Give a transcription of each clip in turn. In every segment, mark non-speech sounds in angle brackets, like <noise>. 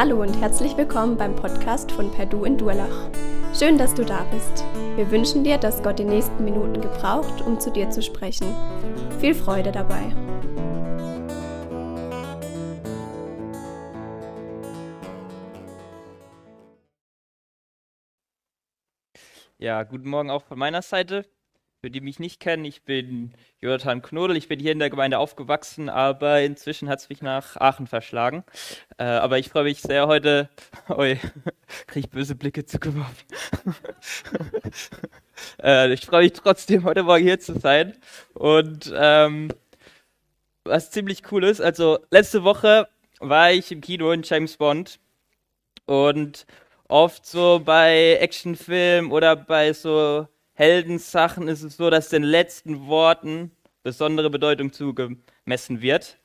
Hallo und herzlich willkommen beim Podcast von Perdu in Durlach. Schön, dass du da bist. Wir wünschen dir, dass Gott die nächsten Minuten gebraucht, um zu dir zu sprechen. Viel Freude dabei. Ja, guten Morgen auch von meiner Seite. Für die mich nicht kennen, ich bin Jonathan Knodel, ich bin hier in der Gemeinde aufgewachsen, aber inzwischen hat es mich nach Aachen verschlagen. Äh, aber ich freue mich sehr heute, <laughs> oi, <laughs> kriege ich böse Blicke zugeworfen. <laughs> äh, ich freue mich trotzdem, heute Morgen hier zu sein. Und ähm, was ziemlich cool ist, also letzte Woche war ich im Kino in James Bond und oft so bei Actionfilmen oder bei so Heldensachen ist es so, dass den letzten Worten besondere Bedeutung zugemessen wird.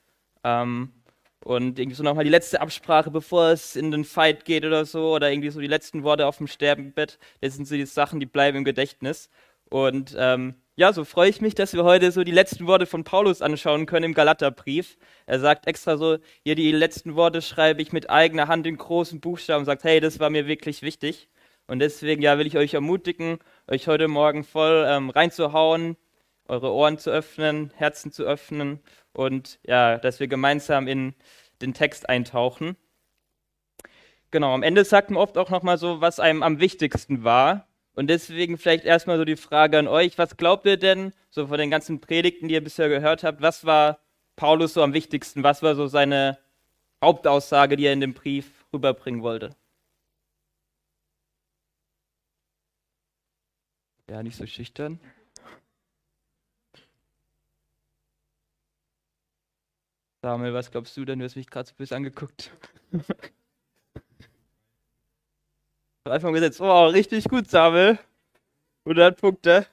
Ähm, und irgendwie so nochmal die letzte Absprache, bevor es in den Fight geht oder so, oder irgendwie so die letzten Worte auf dem Sterbebett, das sind so die Sachen, die bleiben im Gedächtnis. Und ähm, ja, so freue ich mich, dass wir heute so die letzten Worte von Paulus anschauen können im Galaterbrief. Er sagt extra so, hier die letzten Worte schreibe ich mit eigener Hand in großen Buchstaben und sagt, hey, das war mir wirklich wichtig. Und deswegen ja, will ich euch ermutigen, euch heute Morgen voll ähm, reinzuhauen, eure Ohren zu öffnen, Herzen zu öffnen und ja, dass wir gemeinsam in den Text eintauchen. Genau, am Ende sagt man oft auch nochmal so, was einem am wichtigsten war. Und deswegen vielleicht erstmal so die Frage an euch, was glaubt ihr denn, so von den ganzen Predigten, die ihr bisher gehört habt, was war Paulus so am wichtigsten? Was war so seine Hauptaussage, die er in dem Brief rüberbringen wollte? Ja, nicht so schüchtern. Samuel, was glaubst du denn? Du hast mich gerade so böse angeguckt. Einfach gesetzt. Oh, richtig gut, Samuel. 100 Punkte.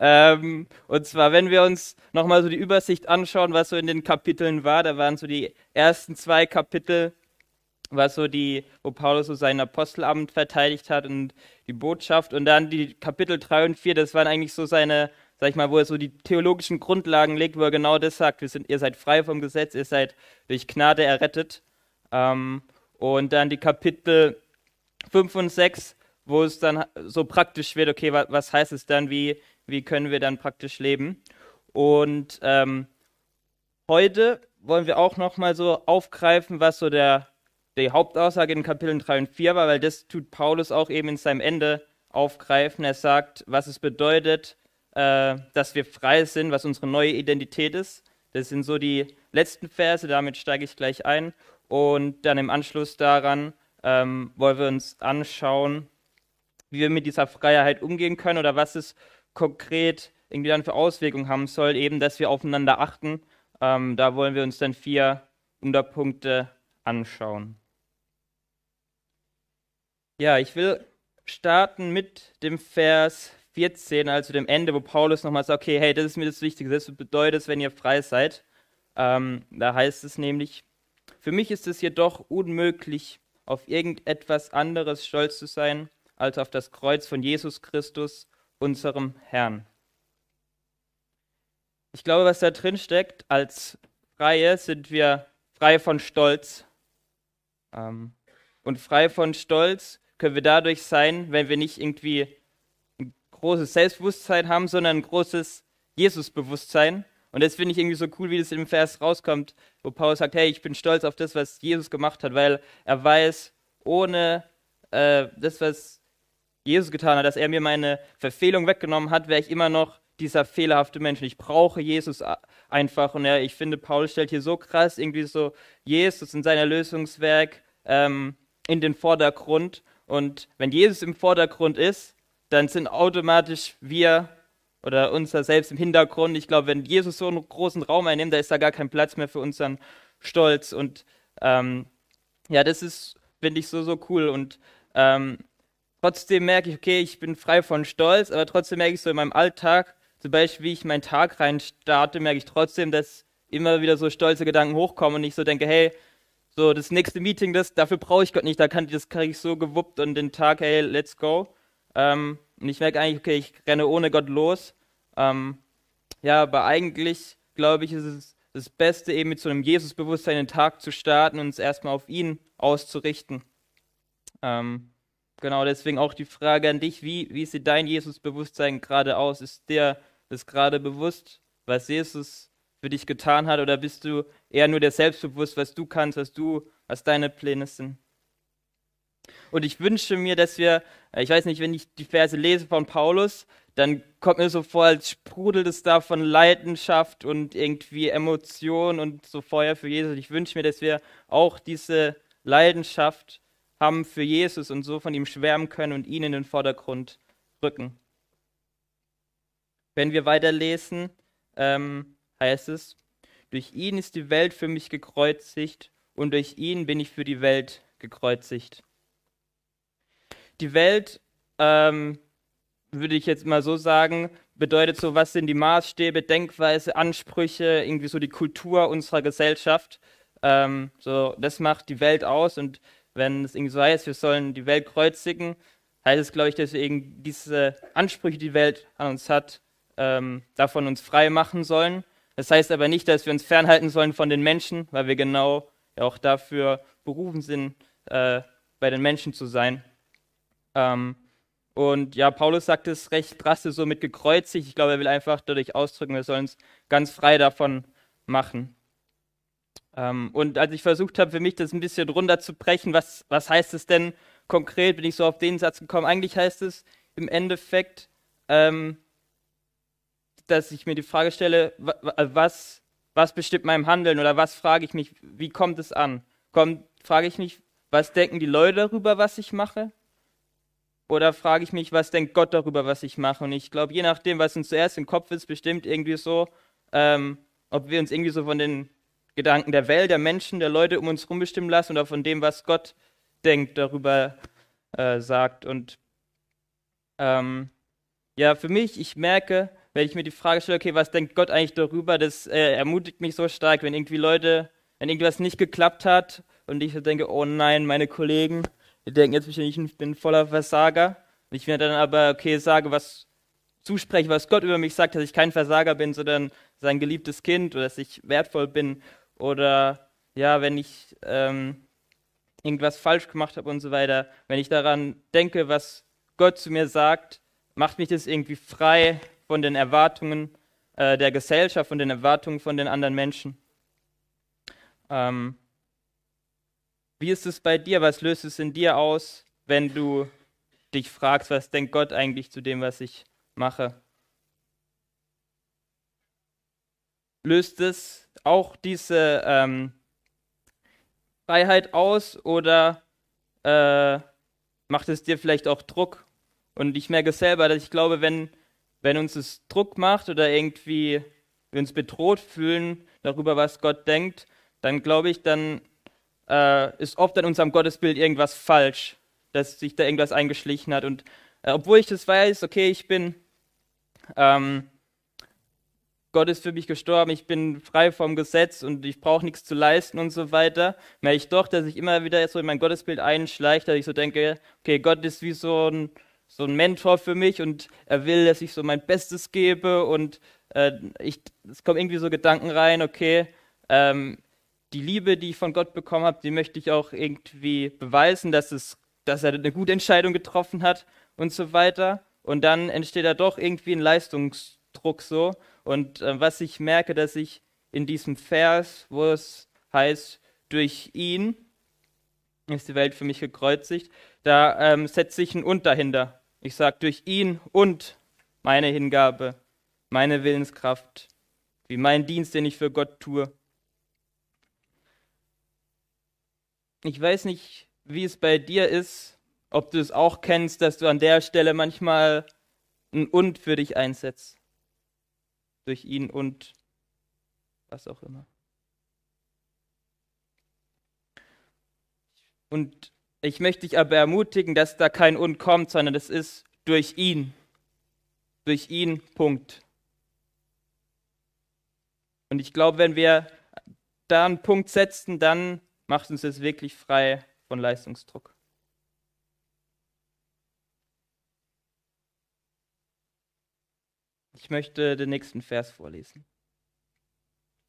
Ähm, und zwar, wenn wir uns nochmal so die Übersicht anschauen, was so in den Kapiteln war, da waren so die ersten zwei Kapitel was so die, wo Paulus so sein Apostelamt verteidigt hat und die Botschaft. Und dann die Kapitel 3 und 4, das waren eigentlich so seine, sag ich mal, wo er so die theologischen Grundlagen legt, wo er genau das sagt, wir sind, ihr seid frei vom Gesetz, ihr seid durch Gnade errettet. Ähm, und dann die Kapitel 5 und 6, wo es dann so praktisch wird, okay, was, was heißt es dann, wie, wie können wir dann praktisch leben? Und ähm, heute wollen wir auch nochmal so aufgreifen, was so der die Hauptaussage in Kapiteln 3 und 4 war, weil das tut Paulus auch eben in seinem Ende aufgreifen. Er sagt, was es bedeutet, äh, dass wir frei sind, was unsere neue Identität ist. Das sind so die letzten Verse, damit steige ich gleich ein. Und dann im Anschluss daran ähm, wollen wir uns anschauen, wie wir mit dieser Freiheit umgehen können oder was es konkret irgendwie dann für Auswirkungen haben soll, eben, dass wir aufeinander achten. Ähm, da wollen wir uns dann vier Unterpunkte anschauen. Ja, ich will starten mit dem Vers 14, also dem Ende, wo Paulus nochmal sagt, okay, hey, das ist mir das Wichtige, das bedeutet wenn ihr frei seid. Ähm, da heißt es nämlich, für mich ist es jedoch unmöglich, auf irgendetwas anderes stolz zu sein, als auf das Kreuz von Jesus Christus, unserem Herrn. Ich glaube, was da drin steckt, als Freie sind wir frei von Stolz. Ähm, und frei von Stolz können wir dadurch sein, wenn wir nicht irgendwie ein großes Selbstbewusstsein haben, sondern ein großes Jesusbewusstsein. Und das finde ich irgendwie so cool, wie das im Vers rauskommt, wo Paulus sagt, hey, ich bin stolz auf das, was Jesus gemacht hat, weil er weiß, ohne äh, das, was Jesus getan hat, dass er mir meine Verfehlung weggenommen hat, wäre ich immer noch dieser fehlerhafte Mensch. Ich brauche Jesus einfach. Und ja, ich finde, Paulus stellt hier so krass irgendwie so Jesus in seiner Lösungswerk ähm, in den Vordergrund und wenn Jesus im Vordergrund ist, dann sind automatisch wir oder unser Selbst im Hintergrund. Ich glaube, wenn Jesus so einen großen Raum einnimmt, da ist da gar kein Platz mehr für unseren Stolz. Und ähm, ja, das ist, finde ich, so, so cool. Und ähm, trotzdem merke ich, okay, ich bin frei von Stolz, aber trotzdem merke ich so in meinem Alltag, zum Beispiel, wie ich meinen Tag rein starte, merke ich trotzdem, dass immer wieder so stolze Gedanken hochkommen und ich so denke, hey, so, das nächste Meeting, das, dafür brauche ich Gott nicht, da kann, das kriege ich so gewuppt und den Tag, hey, let's go. Ähm, und ich merke eigentlich, okay, ich renne ohne Gott los. Ähm, ja, aber eigentlich, glaube ich, ist es das Beste, eben mit so einem Jesus-Bewusstsein den Tag zu starten und uns erstmal auf ihn auszurichten. Ähm, genau deswegen auch die Frage an dich, wie, wie sieht dein Jesus-Bewusstsein gerade aus? Ist dir das gerade bewusst, was Jesus für dich getan hat, oder bist du eher nur der selbstbewusst, was du kannst, was du, was deine Pläne sind? Und ich wünsche mir, dass wir, äh, ich weiß nicht, wenn ich die Verse lese von Paulus, dann kommt mir so vor, als sprudelt es da von Leidenschaft und irgendwie Emotion und so Feuer für Jesus. Ich wünsche mir, dass wir auch diese Leidenschaft haben für Jesus und so von ihm schwärmen können und ihn in den Vordergrund rücken. Wenn wir weiterlesen, ähm, heißt es, durch ihn ist die Welt für mich gekreuzigt und durch ihn bin ich für die Welt gekreuzigt. Die Welt, ähm, würde ich jetzt mal so sagen, bedeutet so, was sind die Maßstäbe, Denkweise, Ansprüche, irgendwie so die Kultur unserer Gesellschaft. Ähm, so, das macht die Welt aus und wenn es irgendwie so heißt, wir sollen die Welt kreuzigen, heißt es, glaube ich, dass wir eben diese Ansprüche, die die Welt an uns hat, ähm, davon uns frei machen sollen. Das heißt aber nicht, dass wir uns fernhalten sollen von den Menschen, weil wir genau auch dafür berufen sind, äh, bei den Menschen zu sein. Ähm, und ja, Paulus sagt es recht drastisch so mit gekreuzigt. Ich glaube, er will einfach dadurch ausdrücken, wir sollen uns ganz frei davon machen. Ähm, und als ich versucht habe, für mich das ein bisschen runterzubrechen, was, was heißt es denn konkret, bin ich so auf den Satz gekommen. Eigentlich heißt es im Endeffekt, ähm, dass ich mir die Frage stelle, was, was bestimmt meinem Handeln oder was frage ich mich, wie kommt es an? Kommt, frage ich mich, was denken die Leute darüber, was ich mache? Oder frage ich mich, was denkt Gott darüber, was ich mache? Und ich glaube, je nachdem, was uns zuerst im Kopf ist, bestimmt irgendwie so, ähm, ob wir uns irgendwie so von den Gedanken der Welt, der Menschen, der Leute um uns herum bestimmen lassen oder von dem, was Gott denkt, darüber äh, sagt. Und ähm, ja, für mich, ich merke, wenn ich mir die Frage stelle, okay, was denkt Gott eigentlich darüber, das äh, ermutigt mich so stark, wenn irgendwie Leute, wenn irgendwas nicht geklappt hat und ich so denke, oh nein, meine Kollegen, die denken jetzt wahrscheinlich, ich bin voller Versager. Und ich mir dann aber, okay, sage, was zuspreche, was Gott über mich sagt, dass ich kein Versager bin, sondern sein geliebtes Kind oder dass ich wertvoll bin. Oder ja, wenn ich ähm, irgendwas falsch gemacht habe und so weiter, wenn ich daran denke, was Gott zu mir sagt, macht mich das irgendwie frei von den Erwartungen äh, der Gesellschaft, von den Erwartungen von den anderen Menschen. Ähm, wie ist es bei dir? Was löst es in dir aus, wenn du dich fragst, was denkt Gott eigentlich zu dem, was ich mache? Löst es auch diese ähm, Freiheit aus oder äh, macht es dir vielleicht auch Druck? Und ich merke selber, dass ich glaube, wenn wenn uns es Druck macht oder irgendwie wir uns bedroht fühlen darüber, was Gott denkt, dann glaube ich, dann äh, ist oft an unserem Gottesbild irgendwas falsch, dass sich da irgendwas eingeschlichen hat. Und äh, obwohl ich das weiß, okay, ich bin, ähm, Gott ist für mich gestorben, ich bin frei vom Gesetz und ich brauche nichts zu leisten und so weiter, merke ich doch, dass ich immer wieder so in mein Gottesbild einschleicht, dass ich so denke, okay, Gott ist wie so ein so ein Mentor für mich und er will, dass ich so mein Bestes gebe und äh, ich, es kommen irgendwie so Gedanken rein, okay, ähm, die Liebe, die ich von Gott bekommen habe, die möchte ich auch irgendwie beweisen, dass, es, dass er eine gute Entscheidung getroffen hat und so weiter. Und dann entsteht da doch irgendwie ein Leistungsdruck so. Und äh, was ich merke, dass ich in diesem Vers, wo es heißt, durch ihn ist die Welt für mich gekreuzigt, da ähm, setze ich ein Und dahinter. Ich sage durch ihn und meine Hingabe, meine Willenskraft, wie mein Dienst, den ich für Gott tue. Ich weiß nicht, wie es bei dir ist, ob du es auch kennst, dass du an der Stelle manchmal ein Und für dich einsetzt. Durch ihn und was auch immer. Und ich möchte dich aber ermutigen, dass da kein Und kommt, sondern es ist durch ihn. Durch ihn, Punkt. Und ich glaube, wenn wir da einen Punkt setzen, dann macht uns das wirklich frei von Leistungsdruck. Ich möchte den nächsten Vers vorlesen.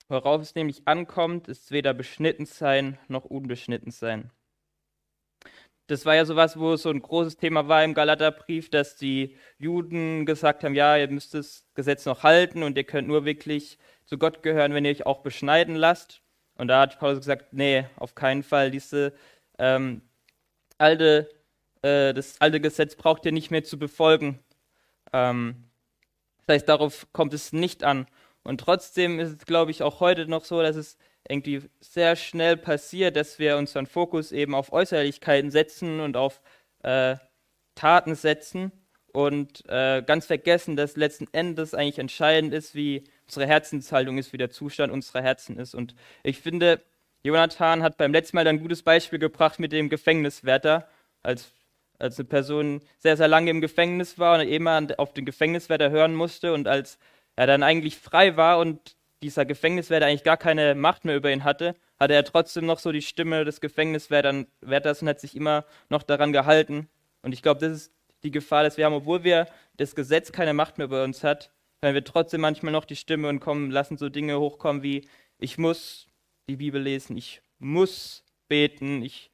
Worauf es nämlich ankommt, ist weder beschnitten sein noch unbeschnitten sein. Das war ja sowas, wo es so ein großes Thema war im Galaterbrief, dass die Juden gesagt haben, ja, ihr müsst das Gesetz noch halten und ihr könnt nur wirklich zu Gott gehören, wenn ihr euch auch beschneiden lasst. Und da hat Paulus gesagt, nee, auf keinen Fall. Diese ähm, alte, äh, das alte Gesetz braucht ihr nicht mehr zu befolgen. Ähm, das heißt, darauf kommt es nicht an. Und trotzdem ist es, glaube ich, auch heute noch so, dass es irgendwie sehr schnell passiert, dass wir unseren Fokus eben auf Äußerlichkeiten setzen und auf äh, Taten setzen und äh, ganz vergessen, dass letzten Endes eigentlich entscheidend ist, wie unsere Herzenshaltung ist, wie der Zustand unserer Herzen ist. Und ich finde, Jonathan hat beim letzten Mal ein gutes Beispiel gebracht mit dem Gefängniswärter, als, als eine Person sehr, sehr lange im Gefängnis war und immer auf den Gefängniswärter hören musste und als er dann eigentlich frei war und dieser Gefängniswärter eigentlich gar keine Macht mehr über ihn hatte, hatte er trotzdem noch so die Stimme des Gefängniswärters und hat sich immer noch daran gehalten. Und ich glaube, das ist die Gefahr, dass wir haben, obwohl wir das Gesetz keine Macht mehr über uns hat, hören wir trotzdem manchmal noch die Stimme und kommen, lassen so Dinge hochkommen wie, ich muss die Bibel lesen, ich muss beten, ich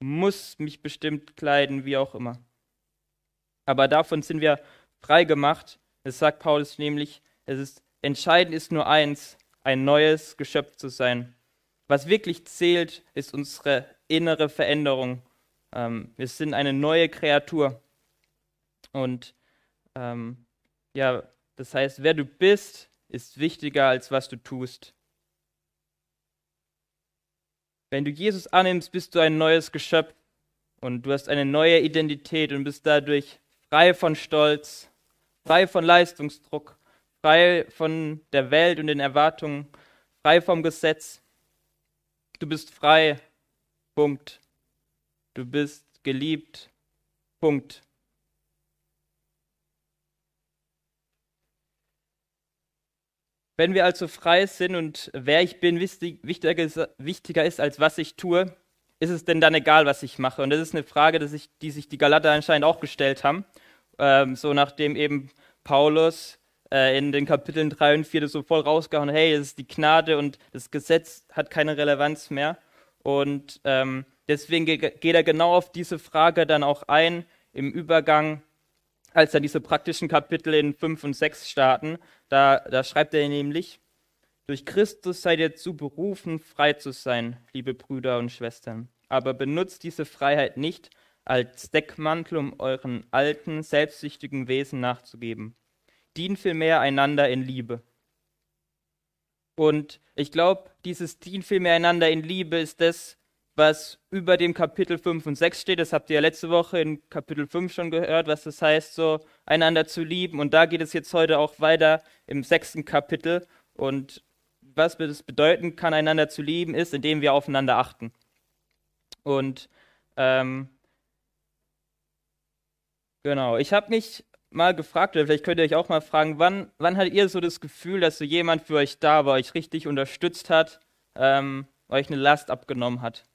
muss mich bestimmt kleiden, wie auch immer. Aber davon sind wir frei gemacht es sagt Paulus nämlich, es ist entscheidend ist nur eins, ein neues Geschöpf zu sein. Was wirklich zählt, ist unsere innere Veränderung. Ähm, wir sind eine neue Kreatur. Und ähm, ja, das heißt, wer du bist, ist wichtiger als was du tust. Wenn du Jesus annimmst, bist du ein neues Geschöpf und du hast eine neue Identität und bist dadurch frei von Stolz, frei von Leistungsdruck, frei von der Welt und den Erwartungen, frei vom Gesetz. Du bist frei. Punkt. Du bist geliebt. Punkt. Wenn wir also frei sind und wer ich bin wichtiger ist, als was ich tue, ist es denn dann egal, was ich mache? Und das ist eine Frage, die sich die, sich die Galater anscheinend auch gestellt haben ähm, so nachdem eben Paulus äh, in den Kapiteln 3 und 4 das so voll rausgehauen hey, das ist die Gnade und das Gesetz hat keine Relevanz mehr. Und ähm, deswegen geht er genau auf diese Frage dann auch ein im Übergang, als dann diese praktischen Kapitel in 5 und 6 starten. Da, da schreibt er nämlich, durch Christus seid ihr zu berufen, frei zu sein, liebe Brüder und Schwestern. Aber benutzt diese Freiheit nicht, als Deckmantel, um euren alten, selbstsüchtigen Wesen nachzugeben. Dient vielmehr einander in Liebe. Und ich glaube, dieses Dient vielmehr einander in Liebe ist das, was über dem Kapitel 5 und 6 steht. Das habt ihr ja letzte Woche in Kapitel 5 schon gehört, was das heißt, so einander zu lieben. Und da geht es jetzt heute auch weiter im sechsten Kapitel. Und was das bedeuten kann, einander zu lieben, ist, indem wir aufeinander achten. Und ähm, Genau, ich habe mich mal gefragt, oder vielleicht könnt ihr euch auch mal fragen, wann, wann hattet ihr so das Gefühl, dass so jemand für euch da war, euch richtig unterstützt hat, ähm, euch eine Last abgenommen hat?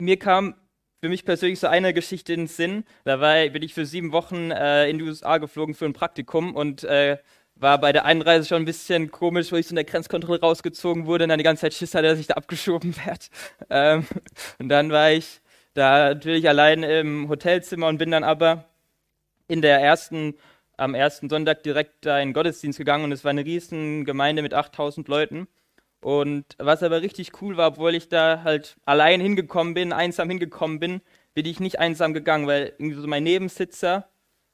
Mir kam für mich persönlich so eine Geschichte in den Sinn. Da war, bin ich für sieben Wochen äh, in die USA geflogen für ein Praktikum und äh, war bei der Einreise schon ein bisschen komisch, wo ich so in der Grenzkontrolle rausgezogen wurde und dann die ganze Zeit Schiss hatte, dass ich da abgeschoben <laughs> werde. Ähm, und dann war ich da natürlich allein im Hotelzimmer und bin dann aber in der ersten, am ersten Sonntag direkt da in den Gottesdienst gegangen und es war eine riesen Gemeinde mit 8000 Leuten. Und was aber richtig cool war, obwohl ich da halt allein hingekommen bin, einsam hingekommen bin, bin ich nicht einsam gegangen, weil irgendwie so mein Nebensitzer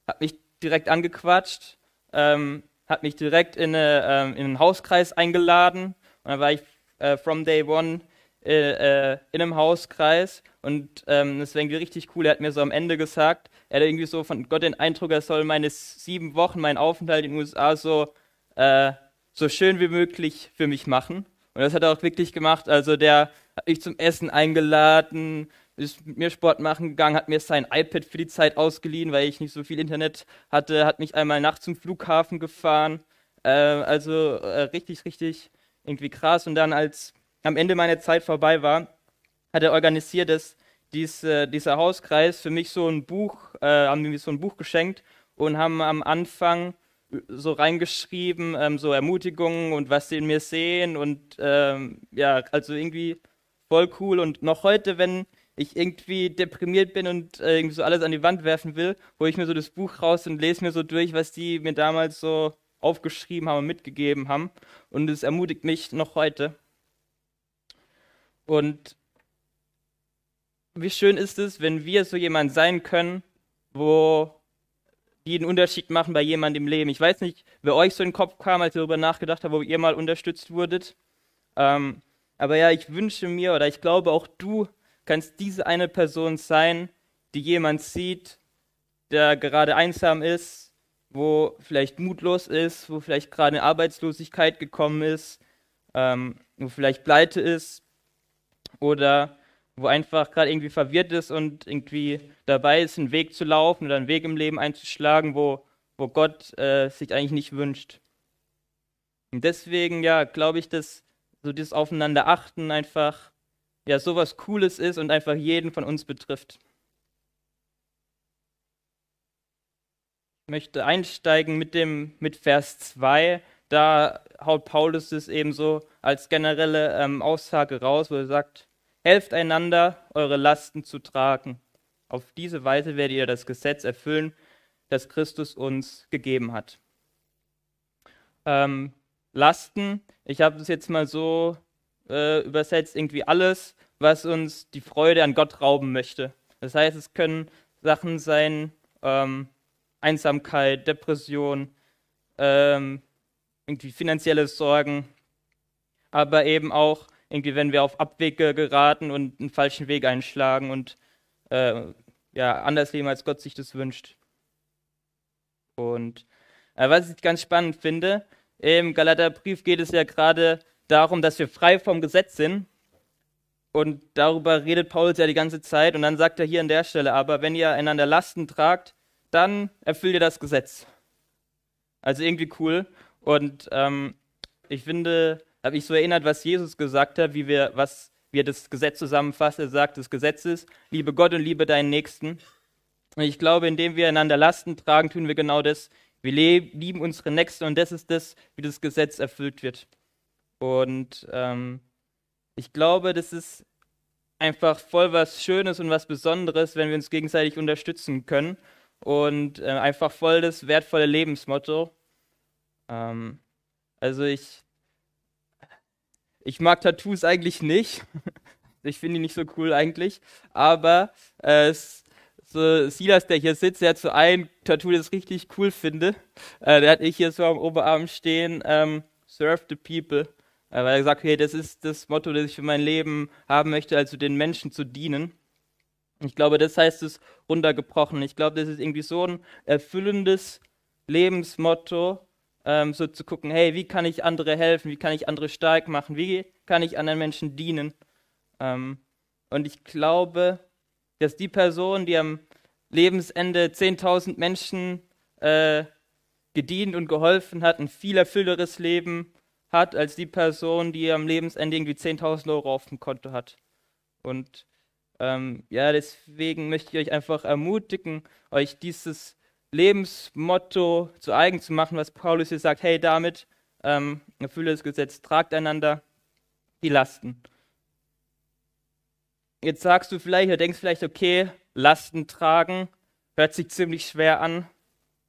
hat mich direkt angequatscht, ähm, hat mich direkt in, eine, ähm, in einen Hauskreis eingeladen. Und dann war ich äh, from day one äh, äh, in einem Hauskreis. Und ähm, irgendwie richtig cool. Er hat mir so am Ende gesagt, er hat irgendwie so von Gott den Eindruck, er soll meine sieben Wochen, meinen Aufenthalt in den USA so, äh, so schön wie möglich für mich machen. Und das hat er auch wirklich gemacht. Also der hat mich zum Essen eingeladen, ist mit mir Sport machen gegangen, hat mir sein iPad für die Zeit ausgeliehen, weil ich nicht so viel Internet hatte, hat mich einmal nachts zum Flughafen gefahren. Äh, also äh, richtig, richtig irgendwie krass. Und dann, als am Ende meine Zeit vorbei war, hat er organisiert, dass dies, äh, dieser Hauskreis für mich so ein Buch, äh, haben mir so ein Buch geschenkt und haben am Anfang so reingeschrieben, ähm, so Ermutigungen und was sie in mir sehen und ähm, ja, also irgendwie voll cool. Und noch heute, wenn ich irgendwie deprimiert bin und äh, irgendwie so alles an die Wand werfen will, hole ich mir so das Buch raus und lese mir so durch, was die mir damals so aufgeschrieben haben und mitgegeben haben. Und es ermutigt mich noch heute. Und wie schön ist es, wenn wir so jemand sein können, wo die einen Unterschied machen bei jemandem im Leben. Ich weiß nicht, wer euch so in den Kopf kam, als ihr darüber nachgedacht habt, wo ihr mal unterstützt wurdet. Ähm, aber ja, ich wünsche mir oder ich glaube auch du kannst diese eine Person sein, die jemand sieht, der gerade einsam ist, wo vielleicht mutlos ist, wo vielleicht gerade Arbeitslosigkeit gekommen ist, ähm, wo vielleicht pleite ist oder wo einfach gerade irgendwie verwirrt ist und irgendwie dabei ist, einen Weg zu laufen oder einen Weg im Leben einzuschlagen, wo, wo Gott äh, sich eigentlich nicht wünscht. Und deswegen, ja, glaube ich, dass so dieses Aufeinanderachten einfach ja sowas Cooles ist und einfach jeden von uns betrifft. Ich möchte einsteigen mit dem mit Vers 2. Da haut Paulus es eben so als generelle ähm, Aussage raus, wo er sagt, helft einander, eure Lasten zu tragen. Auf diese Weise werdet ihr das Gesetz erfüllen, das Christus uns gegeben hat. Ähm, Lasten, ich habe es jetzt mal so äh, übersetzt, irgendwie alles, was uns die Freude an Gott rauben möchte. Das heißt, es können Sachen sein, ähm, Einsamkeit, Depression, ähm, irgendwie finanzielle Sorgen, aber eben auch irgendwie, wenn wir auf Abwege geraten und einen falschen Weg einschlagen und äh, ja, anders leben, als Gott sich das wünscht. Und äh, was ich ganz spannend finde, im Galaterbrief geht es ja gerade darum, dass wir frei vom Gesetz sind. Und darüber redet Paulus ja die ganze Zeit. Und dann sagt er hier an der Stelle aber, wenn ihr einander Lasten tragt, dann erfüllt ihr das Gesetz. Also irgendwie cool. Und ähm, ich finde, habe ich so erinnert, was Jesus gesagt hat, wie wir, was, wie er das Gesetz zusammenfasst. Er sagt, das Gesetz ist, liebe Gott und liebe deinen Nächsten. Und ich glaube, indem wir einander Lasten tragen, tun wir genau das. Wir lieben unsere Nächsten und das ist das, wie das Gesetz erfüllt wird. Und ähm, ich glaube, das ist einfach voll was Schönes und was Besonderes, wenn wir uns gegenseitig unterstützen können. Und äh, einfach voll das wertvolle Lebensmotto. Ähm, also ich, ich mag Tattoos eigentlich nicht. <laughs> ich finde die nicht so cool eigentlich. Aber äh, so Silas, der hier sitzt, der hat so ein Tattoo, das ich richtig cool finde. Äh, der hat ich hier so am Oberarm stehen, ähm, Serve the People. Äh, weil er sagt, hey, das ist das Motto, das ich für mein Leben haben möchte, also den Menschen zu dienen. Ich glaube, das heißt es runtergebrochen. Ich glaube, das ist irgendwie so ein erfüllendes Lebensmotto, ähm, so zu gucken, hey, wie kann ich andere helfen, wie kann ich andere stark machen, wie kann ich anderen Menschen dienen. Ähm, und ich glaube, dass die Person, die am Lebensende 10.000 Menschen äh, gedient und geholfen hat, ein viel erfüllteres Leben hat, als die Person, die am Lebensende irgendwie 10.000 Euro auf dem Konto hat. Und ähm, ja, deswegen möchte ich euch einfach ermutigen, euch dieses Lebensmotto zu eigen zu machen, was Paulus hier sagt, hey, damit ähm, erfülle das Gesetz, tragt einander die Lasten. Jetzt sagst du vielleicht, oder denkst vielleicht, okay, Lasten tragen, hört sich ziemlich schwer an.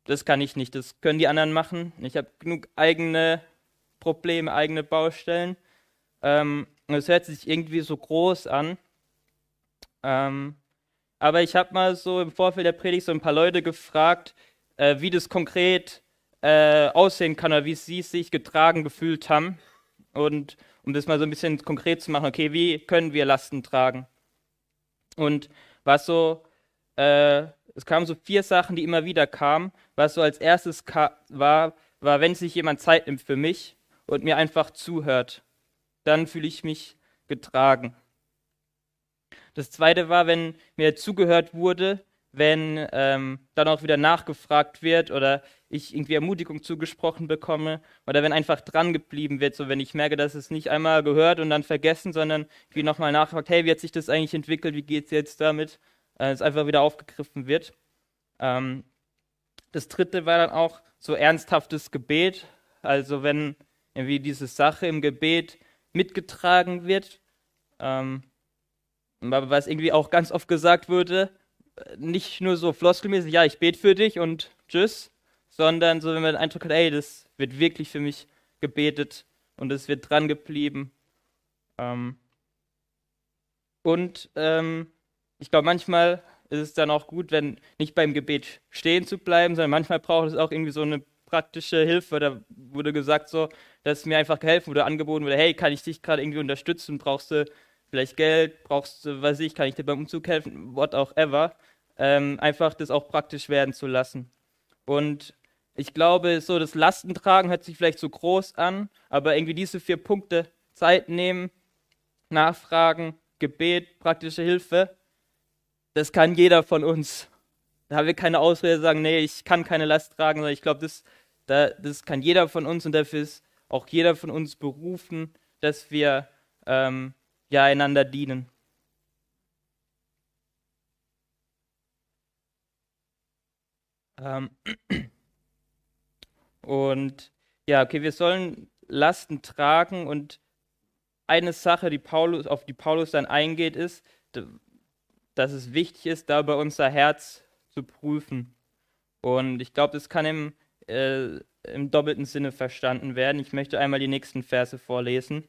Das kann ich nicht, das können die anderen machen. Ich habe genug eigene Probleme, eigene Baustellen. Ähm, es hört sich irgendwie so groß an. Ähm, aber ich habe mal so im Vorfeld der Predigt so ein paar Leute gefragt, äh, wie das konkret äh, aussehen kann oder wie sie sich getragen gefühlt haben. Und um das mal so ein bisschen konkret zu machen, okay, wie können wir Lasten tragen? Und was so, äh, es kamen so vier Sachen, die immer wieder kamen. Was so als erstes war, war, wenn sich jemand Zeit nimmt für mich und mir einfach zuhört, dann fühle ich mich getragen. Das zweite war, wenn mir zugehört wurde, wenn ähm, dann auch wieder nachgefragt wird oder ich irgendwie Ermutigung zugesprochen bekomme oder wenn einfach dran geblieben wird, so wenn ich merke, dass es nicht einmal gehört und dann vergessen, sondern wie nochmal nachgefragt, hey, wie hat sich das eigentlich entwickelt, wie geht es jetzt damit, äh, es einfach wieder aufgegriffen wird. Ähm, das dritte war dann auch, so ernsthaftes Gebet. Also wenn irgendwie diese Sache im Gebet mitgetragen wird. Ähm, was irgendwie auch ganz oft gesagt wurde, nicht nur so floskelmäßig, ja, ich bete für dich und tschüss, sondern so, wenn man den Eindruck hat, ey, das wird wirklich für mich gebetet und es wird dran geblieben. Ähm, und ähm, ich glaube, manchmal ist es dann auch gut, wenn nicht beim Gebet stehen zu bleiben, sondern manchmal braucht es auch irgendwie so eine praktische Hilfe. Da wurde gesagt so, dass mir einfach geholfen wurde, angeboten wurde, hey, kann ich dich gerade irgendwie unterstützen? Brauchst du vielleicht Geld? Brauchst du, weiß ich, kann ich dir beim Umzug helfen? What auch ever. Ähm, einfach das auch praktisch werden zu lassen. Und ich glaube, so das Lastentragen hört sich vielleicht so groß an, aber irgendwie diese vier Punkte, Zeit nehmen, Nachfragen, Gebet, praktische Hilfe, das kann jeder von uns. Da haben wir keine Ausrede zu sagen, nee, ich kann keine Last tragen, sondern ich glaube, das, das kann jeder von uns und dafür ist auch jeder von uns berufen, dass wir ähm, ja einander dienen. Ähm <clears throat> und ja, okay, wir sollen Lasten tragen und eine Sache, die Paulus, auf die Paulus dann eingeht, ist, dass es wichtig ist, dabei unser Herz zu prüfen. Und ich glaube, das kann im, äh, im doppelten Sinne verstanden werden. Ich möchte einmal die nächsten Verse vorlesen.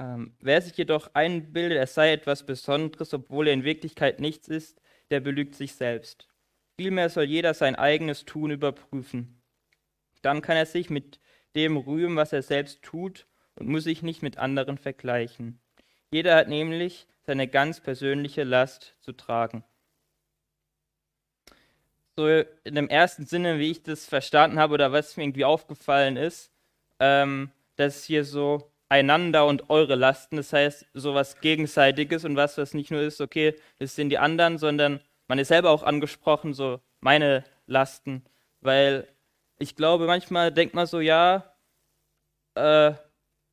Ähm, wer sich jedoch einbildet, er sei etwas Besonderes, obwohl er in Wirklichkeit nichts ist, der belügt sich selbst. Vielmehr soll jeder sein eigenes Tun überprüfen. Dann kann er sich mit dem rühmen, was er selbst tut und muss sich nicht mit anderen vergleichen. Jeder hat nämlich seine ganz persönliche Last zu tragen. So in dem ersten Sinne, wie ich das verstanden habe oder was mir irgendwie aufgefallen ist, ähm, dass hier so einander und eure Lasten, das heißt sowas Gegenseitiges und was, was nicht nur ist, okay, das sind die anderen, sondern man ist selber auch angesprochen, so meine Lasten, weil ich glaube, manchmal denkt man so, ja, äh,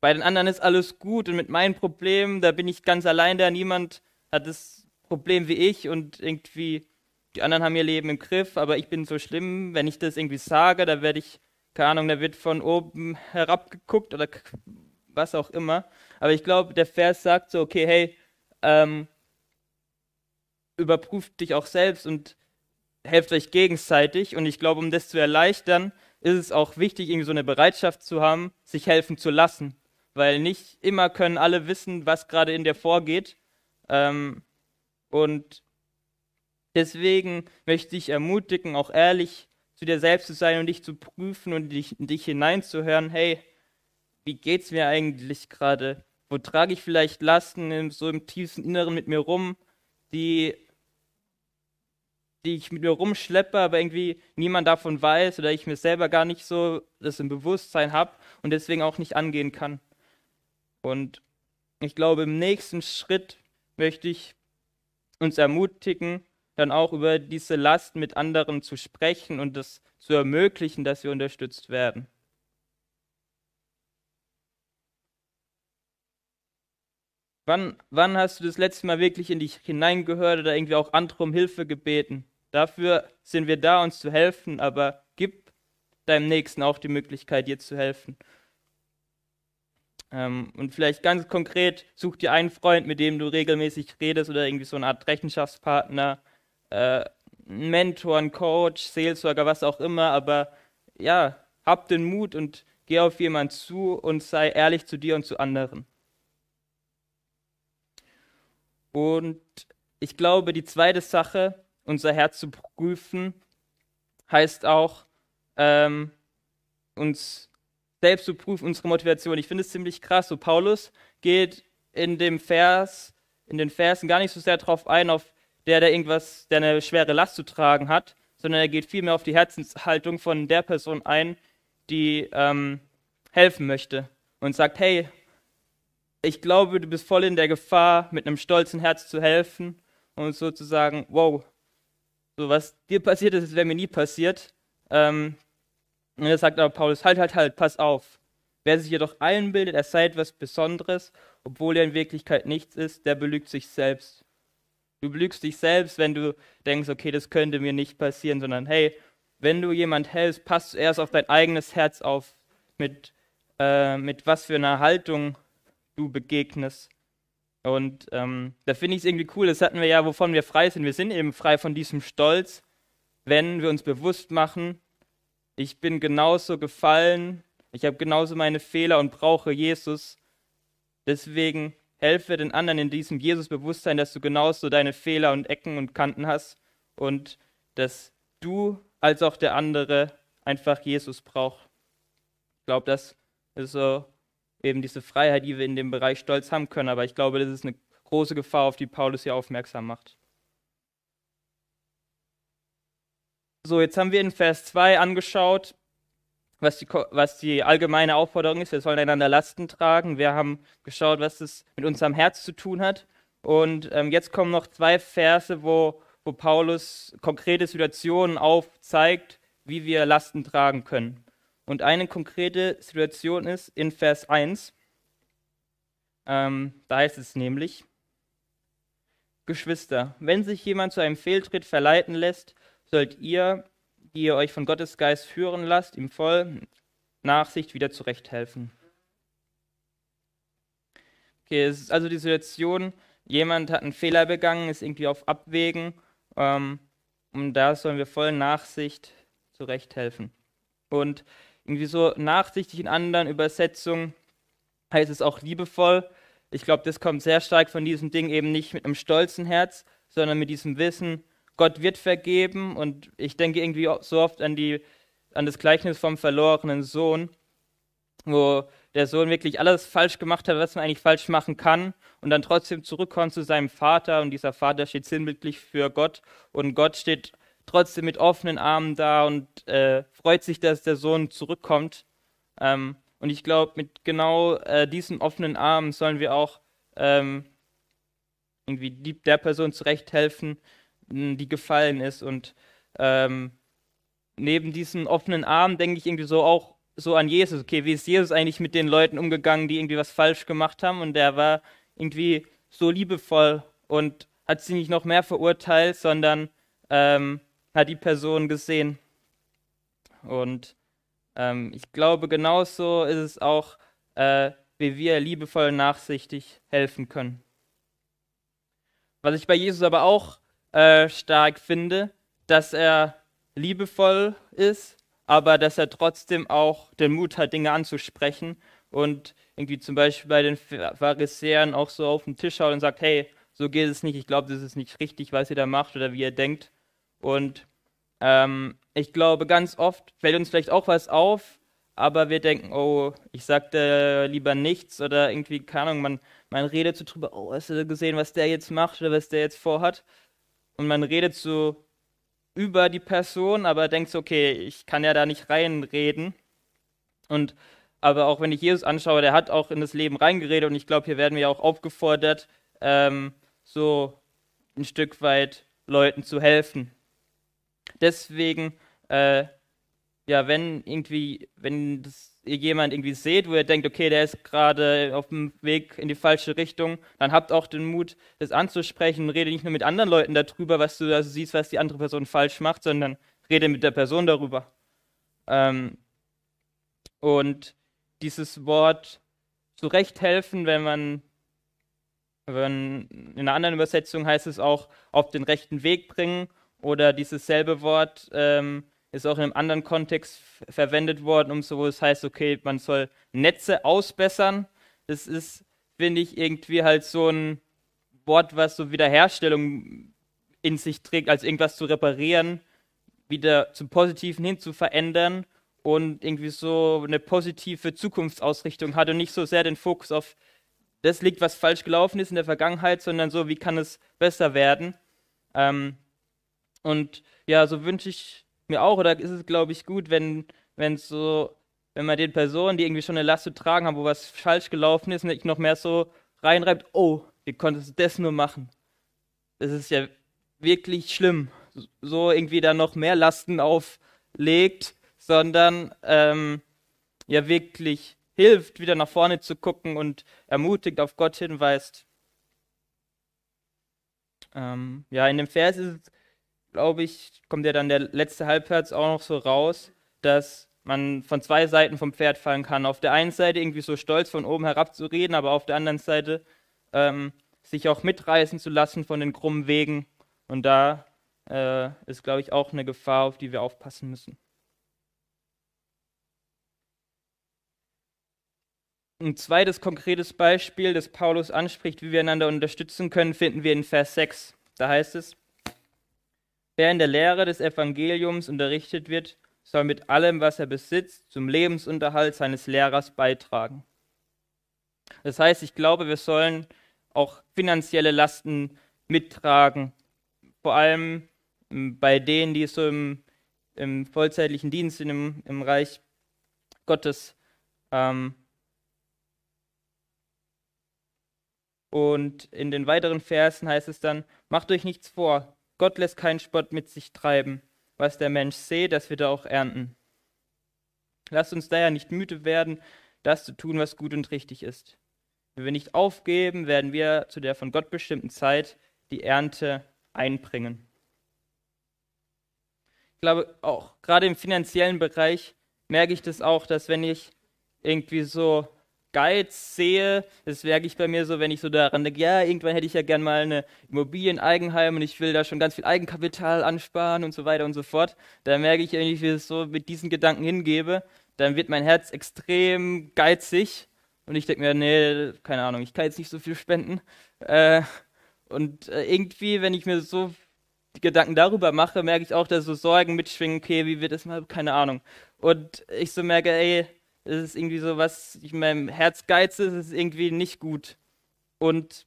bei den anderen ist alles gut und mit meinen Problemen, da bin ich ganz allein da, niemand hat das Problem wie ich und irgendwie die anderen haben ihr Leben im Griff, aber ich bin so schlimm, wenn ich das irgendwie sage, da werde ich, keine Ahnung, da wird von oben herabgeguckt oder was auch immer. Aber ich glaube, der Vers sagt so, okay, hey, ähm, überprüft dich auch selbst und helft euch gegenseitig. Und ich glaube, um das zu erleichtern, ist es auch wichtig, irgendwie so eine Bereitschaft zu haben, sich helfen zu lassen. Weil nicht immer können alle wissen, was gerade in dir vorgeht. Ähm, und deswegen möchte ich ermutigen, auch ehrlich zu dir selbst zu sein und dich zu prüfen und dich, dich hineinzuhören, hey, wie geht's mir eigentlich gerade? Wo trage ich vielleicht Lasten so im tiefsten Inneren mit mir rum, die die ich mit mir rumschleppe, aber irgendwie niemand davon weiß oder ich mir selber gar nicht so das im Bewusstsein habe und deswegen auch nicht angehen kann. Und ich glaube, im nächsten Schritt möchte ich uns ermutigen, dann auch über diese Last mit anderen zu sprechen und das zu ermöglichen, dass wir unterstützt werden. Wann, wann hast du das letzte Mal wirklich in dich hineingehört oder irgendwie auch andere um Hilfe gebeten? Dafür sind wir da, uns zu helfen, aber gib deinem Nächsten auch die Möglichkeit, dir zu helfen. Ähm, und vielleicht ganz konkret, such dir einen Freund, mit dem du regelmäßig redest oder irgendwie so eine Art Rechenschaftspartner, äh, einen Mentor, einen Coach, Seelsorger, was auch immer, aber ja, hab den Mut und geh auf jemanden zu und sei ehrlich zu dir und zu anderen. Und ich glaube, die zweite Sache, unser Herz zu prüfen, heißt auch, ähm, uns selbst zu prüfen, unsere Motivation. Ich finde es ziemlich krass. So Paulus geht in dem Vers, in den Versen gar nicht so sehr darauf ein, auf der, der irgendwas, der eine schwere Last zu tragen hat, sondern er geht vielmehr auf die Herzenshaltung von der Person ein, die ähm, helfen möchte und sagt, hey, ich glaube, du bist voll in der Gefahr, mit einem stolzen Herz zu helfen und sozusagen, wow, so, was dir passiert ist, wäre mir nie passiert. Ähm, und er sagt aber Paulus, halt, halt, halt, pass auf. Wer sich jedoch einbildet, er sei etwas Besonderes, obwohl er in Wirklichkeit nichts ist, der belügt sich selbst. Du belügst dich selbst, wenn du denkst, okay, das könnte mir nicht passieren, sondern hey, wenn du jemand hältst, passt zuerst auf dein eigenes Herz auf, mit, äh, mit was für einer Haltung du begegnest. Und ähm, da finde ich es irgendwie cool, das hatten wir ja, wovon wir frei sind. Wir sind eben frei von diesem Stolz, wenn wir uns bewusst machen, ich bin genauso gefallen, ich habe genauso meine Fehler und brauche Jesus. Deswegen helfe den anderen in diesem Jesus-Bewusstsein, dass du genauso deine Fehler und Ecken und Kanten hast und dass du als auch der andere einfach Jesus braucht. Ich glaube, das ist so eben diese Freiheit, die wir in dem Bereich Stolz haben können. Aber ich glaube, das ist eine große Gefahr, auf die Paulus hier aufmerksam macht. So, jetzt haben wir in Vers 2 angeschaut, was die, was die allgemeine Aufforderung ist. Wir sollen einander Lasten tragen. Wir haben geschaut, was das mit unserem Herz zu tun hat. Und ähm, jetzt kommen noch zwei Verse, wo, wo Paulus konkrete Situationen aufzeigt, wie wir Lasten tragen können. Und eine konkrete Situation ist in Vers 1. Ähm, da heißt es nämlich, Geschwister, wenn sich jemand zu einem Fehltritt verleiten lässt, sollt ihr, die ihr euch von Gottes Geist führen lasst, ihm voll Nachsicht wieder zurechthelfen. Okay, es ist also die Situation, jemand hat einen Fehler begangen, ist irgendwie auf Abwägen ähm, und da sollen wir voll Nachsicht zurechthelfen. Und irgendwie so nachsichtig in anderen Übersetzungen heißt es auch liebevoll. Ich glaube, das kommt sehr stark von diesem Ding eben nicht mit einem stolzen Herz, sondern mit diesem Wissen, Gott wird vergeben. Und ich denke irgendwie so oft an, die, an das Gleichnis vom verlorenen Sohn, wo der Sohn wirklich alles falsch gemacht hat, was man eigentlich falsch machen kann, und dann trotzdem zurückkommt zu seinem Vater. Und dieser Vater steht sinnbildlich für Gott. Und Gott steht trotzdem mit offenen Armen da und äh, freut sich, dass der Sohn zurückkommt. Ähm, und ich glaube, mit genau äh, diesen offenen Armen sollen wir auch ähm, irgendwie die, der Person zurechthelfen, die gefallen ist. Und ähm, neben diesen offenen Armen denke ich irgendwie so auch so an Jesus. Okay, wie ist Jesus eigentlich mit den Leuten umgegangen, die irgendwie was falsch gemacht haben? Und der war irgendwie so liebevoll und hat sie nicht noch mehr verurteilt, sondern ähm, hat die Person gesehen. Und ähm, ich glaube, genauso ist es auch, äh, wie wir liebevoll nachsichtig helfen können. Was ich bei Jesus aber auch äh, stark finde, dass er liebevoll ist, aber dass er trotzdem auch den Mut hat, Dinge anzusprechen und irgendwie zum Beispiel bei den Pharisäern auch so auf den Tisch schaut und sagt, hey, so geht es nicht, ich glaube, das ist nicht richtig, was ihr da macht oder wie ihr denkt. Und ähm, ich glaube, ganz oft fällt uns vielleicht auch was auf, aber wir denken, oh, ich sagte lieber nichts oder irgendwie, keine Ahnung, man, man redet so drüber, oh, hast du gesehen, was der jetzt macht oder was der jetzt vorhat? Und man redet so über die Person, aber denkt so, okay, ich kann ja da nicht reinreden. Und aber auch wenn ich Jesus anschaue, der hat auch in das Leben reingeredet und ich glaube, hier werden wir auch aufgefordert, ähm, so ein Stück weit Leuten zu helfen. Deswegen, äh, ja, wenn irgendwie, wenn ihr jemand irgendwie seht, wo ihr denkt, okay, der ist gerade auf dem Weg in die falsche Richtung, dann habt auch den Mut, das anzusprechen. Rede nicht nur mit anderen Leuten darüber, was du also siehst, was die andere Person falsch macht, sondern rede mit der Person darüber. Ähm, und dieses Wort zurechthelfen, wenn man, wenn in einer anderen Übersetzung heißt es auch auf den rechten Weg bringen oder dieses selbe Wort ähm, ist auch in einem anderen Kontext verwendet worden, um so, wo es heißt, okay, man soll Netze ausbessern. Das ist, finde ich, irgendwie halt so ein Wort, was so Wiederherstellung in sich trägt, als irgendwas zu reparieren, wieder zum Positiven hin zu verändern und irgendwie so eine positive Zukunftsausrichtung hat und nicht so sehr den Fokus auf das liegt, was falsch gelaufen ist in der Vergangenheit, sondern so, wie kann es besser werden. Ähm, und ja, so wünsche ich mir auch, oder ist es, glaube ich, gut, wenn, wenn so, wenn man den Personen, die irgendwie schon eine Last zu tragen haben, wo was falsch gelaufen ist, nicht noch mehr so reinreibt, oh, wie konntest du das nur machen? Das ist ja wirklich schlimm. So irgendwie da noch mehr Lasten auflegt, sondern ähm, ja wirklich hilft, wieder nach vorne zu gucken und ermutigt, auf Gott hinweist. Ähm, ja, in dem Vers ist es glaube ich, kommt ja dann der letzte Halbherz auch noch so raus, dass man von zwei Seiten vom Pferd fallen kann. Auf der einen Seite irgendwie so stolz von oben herab zu reden, aber auf der anderen Seite ähm, sich auch mitreißen zu lassen von den krummen Wegen. Und da äh, ist, glaube ich, auch eine Gefahr, auf die wir aufpassen müssen. Ein zweites konkretes Beispiel, das Paulus anspricht, wie wir einander unterstützen können, finden wir in Vers 6. Da heißt es, wer in der Lehre des Evangeliums unterrichtet wird, soll mit allem, was er besitzt, zum Lebensunterhalt seines Lehrers beitragen. Das heißt, ich glaube, wir sollen auch finanzielle Lasten mittragen, vor allem ähm, bei denen, die so im, im vollzeitlichen Dienst sind, im, im Reich Gottes ähm, Und in den weiteren Versen heißt es dann, macht euch nichts vor, Gott lässt keinen Spott mit sich treiben. Was der Mensch sät, das wird er auch ernten. Lasst uns daher nicht müde werden, das zu tun, was gut und richtig ist. Wenn wir nicht aufgeben, werden wir zu der von Gott bestimmten Zeit die Ernte einbringen. Ich glaube, auch gerade im finanziellen Bereich merke ich das auch, dass wenn ich irgendwie so Geiz sehe, das merke ich bei mir so, wenn ich so daran denke, ja, irgendwann hätte ich ja gern mal eine Immobilie, ein Eigenheim und ich will da schon ganz viel Eigenkapital ansparen und so weiter und so fort. Da merke ich, wenn ich es so mit diesen Gedanken hingebe, dann wird mein Herz extrem geizig und ich denke mir, nee, keine Ahnung, ich kann jetzt nicht so viel spenden. Äh, und äh, irgendwie, wenn ich mir so die Gedanken darüber mache, merke ich auch, dass so Sorgen mitschwingen, okay, wie wird das mal, keine Ahnung. Und ich so merke, ey, es ist irgendwie so was, ich in meinem Herz geiz ist, ist irgendwie nicht gut. Und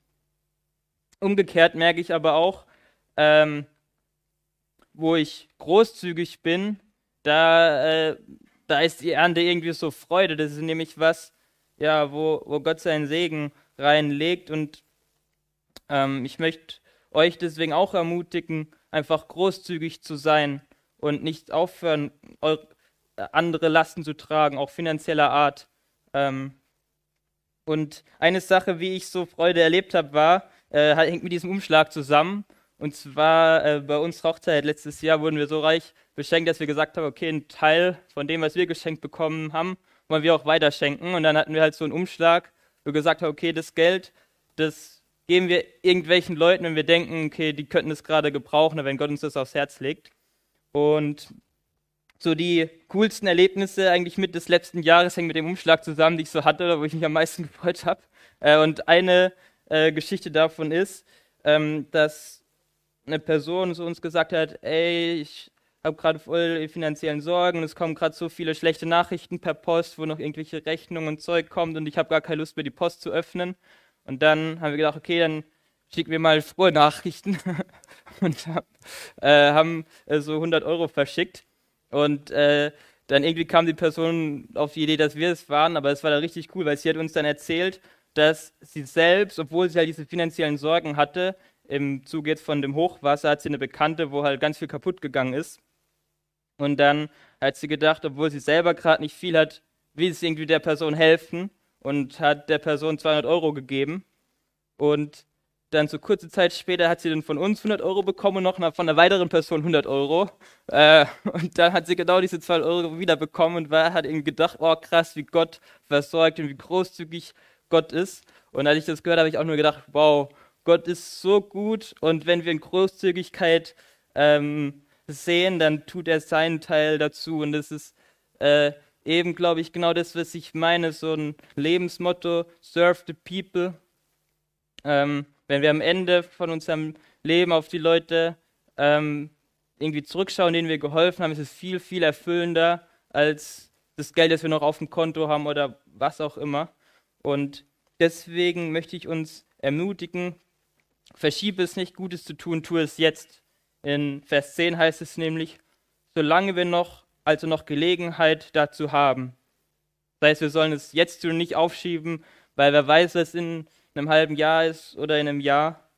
umgekehrt merke ich aber auch, ähm, wo ich großzügig bin, da, äh, da ist die Ernte irgendwie so Freude. Das ist nämlich was, ja, wo, wo Gott seinen Segen reinlegt. Und ähm, ich möchte euch deswegen auch ermutigen, einfach großzügig zu sein und nicht aufhören, andere Lasten zu tragen, auch finanzieller Art. Ähm, und eine Sache, wie ich so Freude erlebt habe, war, äh, hängt mit diesem Umschlag zusammen. Und zwar äh, bei uns Hochzeit letztes Jahr wurden wir so reich beschenkt, dass wir gesagt haben, okay, ein Teil von dem, was wir geschenkt bekommen haben, wollen wir auch weiterschenken. Und dann hatten wir halt so einen Umschlag, wo wir gesagt haben, okay, das Geld, das geben wir irgendwelchen Leuten, wenn wir denken, okay, die könnten es gerade gebrauchen, wenn Gott uns das aufs Herz legt. Und so die coolsten Erlebnisse eigentlich mit des letzten Jahres hängen mit dem Umschlag zusammen, die ich so hatte, wo ich mich am meisten <laughs> gefreut habe. Äh, und eine äh, Geschichte davon ist, ähm, dass eine Person so uns gesagt hat, ey, ich habe gerade voll finanziellen Sorgen, es kommen gerade so viele schlechte Nachrichten per Post, wo noch irgendwelche Rechnungen und Zeug kommt und ich habe gar keine Lust mehr, die Post zu öffnen. Und dann haben wir gedacht, okay, dann schicken wir mal frohe Nachrichten <laughs> und äh, haben äh, so 100 Euro verschickt. Und äh, dann irgendwie kam die Person auf die Idee, dass wir es waren, aber es war dann richtig cool, weil sie hat uns dann erzählt, dass sie selbst, obwohl sie halt diese finanziellen Sorgen hatte, im Zuge jetzt von dem Hochwasser hat sie eine Bekannte, wo halt ganz viel kaputt gegangen ist. Und dann hat sie gedacht, obwohl sie selber gerade nicht viel hat, will sie irgendwie der Person helfen und hat der Person 200 Euro gegeben. Und dann so kurze Zeit später hat sie dann von uns 100 Euro bekommen und noch von einer weiteren Person 100 Euro. Äh, und dann hat sie genau diese 200 Euro wieder bekommen und war, hat eben gedacht, oh krass, wie Gott versorgt und wie großzügig Gott ist. Und als ich das gehört habe, habe ich auch nur gedacht, wow, Gott ist so gut und wenn wir in Großzügigkeit ähm, sehen, dann tut er seinen Teil dazu. Und das ist äh, eben, glaube ich, genau das, was ich meine, so ein Lebensmotto, serve the people. Ähm, wenn wir am Ende von unserem Leben auf die Leute ähm, irgendwie zurückschauen, denen wir geholfen haben, ist es viel, viel erfüllender als das Geld, das wir noch auf dem Konto haben oder was auch immer. Und deswegen möchte ich uns ermutigen, verschiebe es nicht, Gutes zu tun, tue es jetzt. In Vers 10 heißt es nämlich, solange wir noch, also noch Gelegenheit dazu haben. Das heißt, wir sollen es jetzt tun, nicht aufschieben, weil wer weiß, was in einem halben Jahr ist oder in einem Jahr.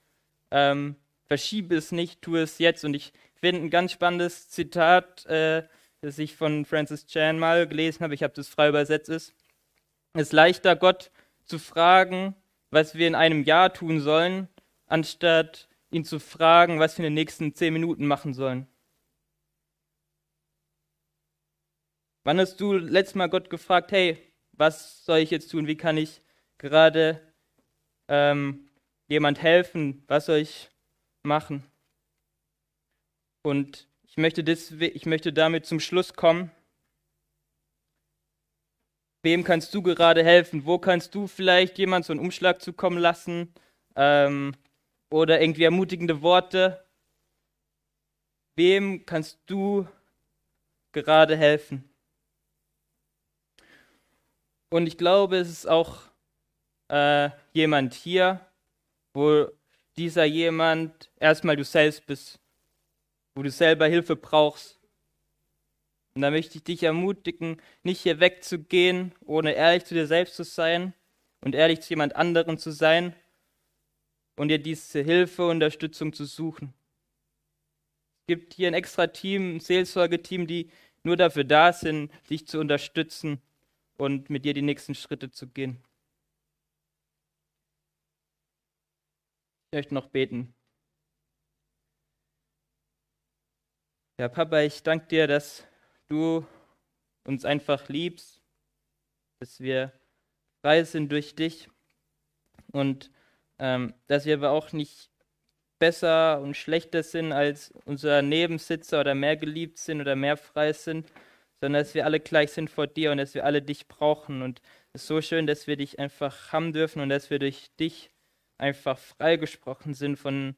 Ähm, verschiebe es nicht, tue es jetzt. Und ich finde ein ganz spannendes Zitat, äh, das ich von Francis Chan mal gelesen habe, ich habe das frei übersetzt, ist, es ist leichter, Gott zu fragen, was wir in einem Jahr tun sollen, anstatt ihn zu fragen, was wir in den nächsten zehn Minuten machen sollen. Wann hast du letztes Mal Gott gefragt, hey, was soll ich jetzt tun? Wie kann ich gerade ähm, jemand helfen? Was soll ich machen? Und ich möchte, das, ich möchte damit zum Schluss kommen. Wem kannst du gerade helfen? Wo kannst du vielleicht jemand so einen Umschlag zukommen lassen? Ähm, oder irgendwie ermutigende Worte? Wem kannst du gerade helfen? Und ich glaube, es ist auch äh, jemand hier, wo dieser jemand erstmal du selbst bist, wo du selber Hilfe brauchst. Und da möchte ich dich ermutigen, nicht hier wegzugehen, ohne ehrlich zu dir selbst zu sein und ehrlich zu jemand anderem zu sein und dir diese Hilfe, Unterstützung zu suchen. Es gibt hier ein extra Team, ein Seelsorgeteam, die nur dafür da sind, dich zu unterstützen und mit dir die nächsten Schritte zu gehen. Ich möchte noch beten. Ja, Papa, ich danke dir, dass du uns einfach liebst, dass wir frei sind durch dich und ähm, dass wir aber auch nicht besser und schlechter sind als unser Nebensitzer oder mehr geliebt sind oder mehr frei sind, sondern dass wir alle gleich sind vor dir und dass wir alle dich brauchen. Und es ist so schön, dass wir dich einfach haben dürfen und dass wir durch dich einfach freigesprochen sind von,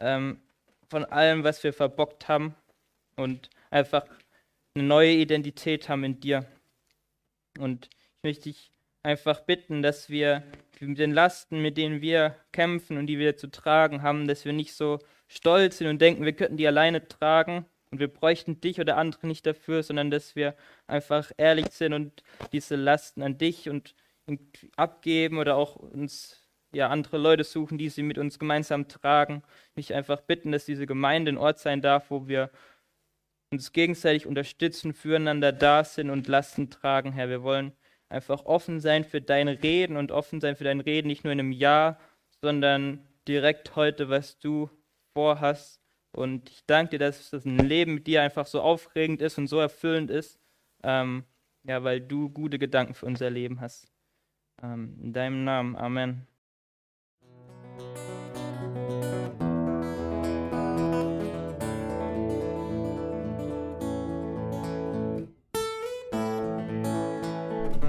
ähm, von allem, was wir verbockt haben und einfach eine neue Identität haben in dir. Und ich möchte dich einfach bitten, dass wir mit den Lasten, mit denen wir kämpfen und die wir zu tragen haben, dass wir nicht so stolz sind und denken, wir könnten die alleine tragen, und wir bräuchten dich oder andere nicht dafür, sondern dass wir einfach ehrlich sind und diese Lasten an dich und abgeben oder auch uns ja andere Leute suchen, die sie mit uns gemeinsam tragen. Mich einfach bitten, dass diese Gemeinde ein Ort sein darf, wo wir uns gegenseitig unterstützen, füreinander da sind und Lasten tragen, Herr. Wir wollen einfach offen sein für deine Reden und offen sein für dein Reden, nicht nur in einem Jahr, sondern direkt heute, was du vorhast und ich danke dir, dass das ein Leben mit dir einfach so aufregend ist und so erfüllend ist, ähm, ja, weil du gute Gedanken für unser Leben hast. Ähm, in deinem Namen, Amen.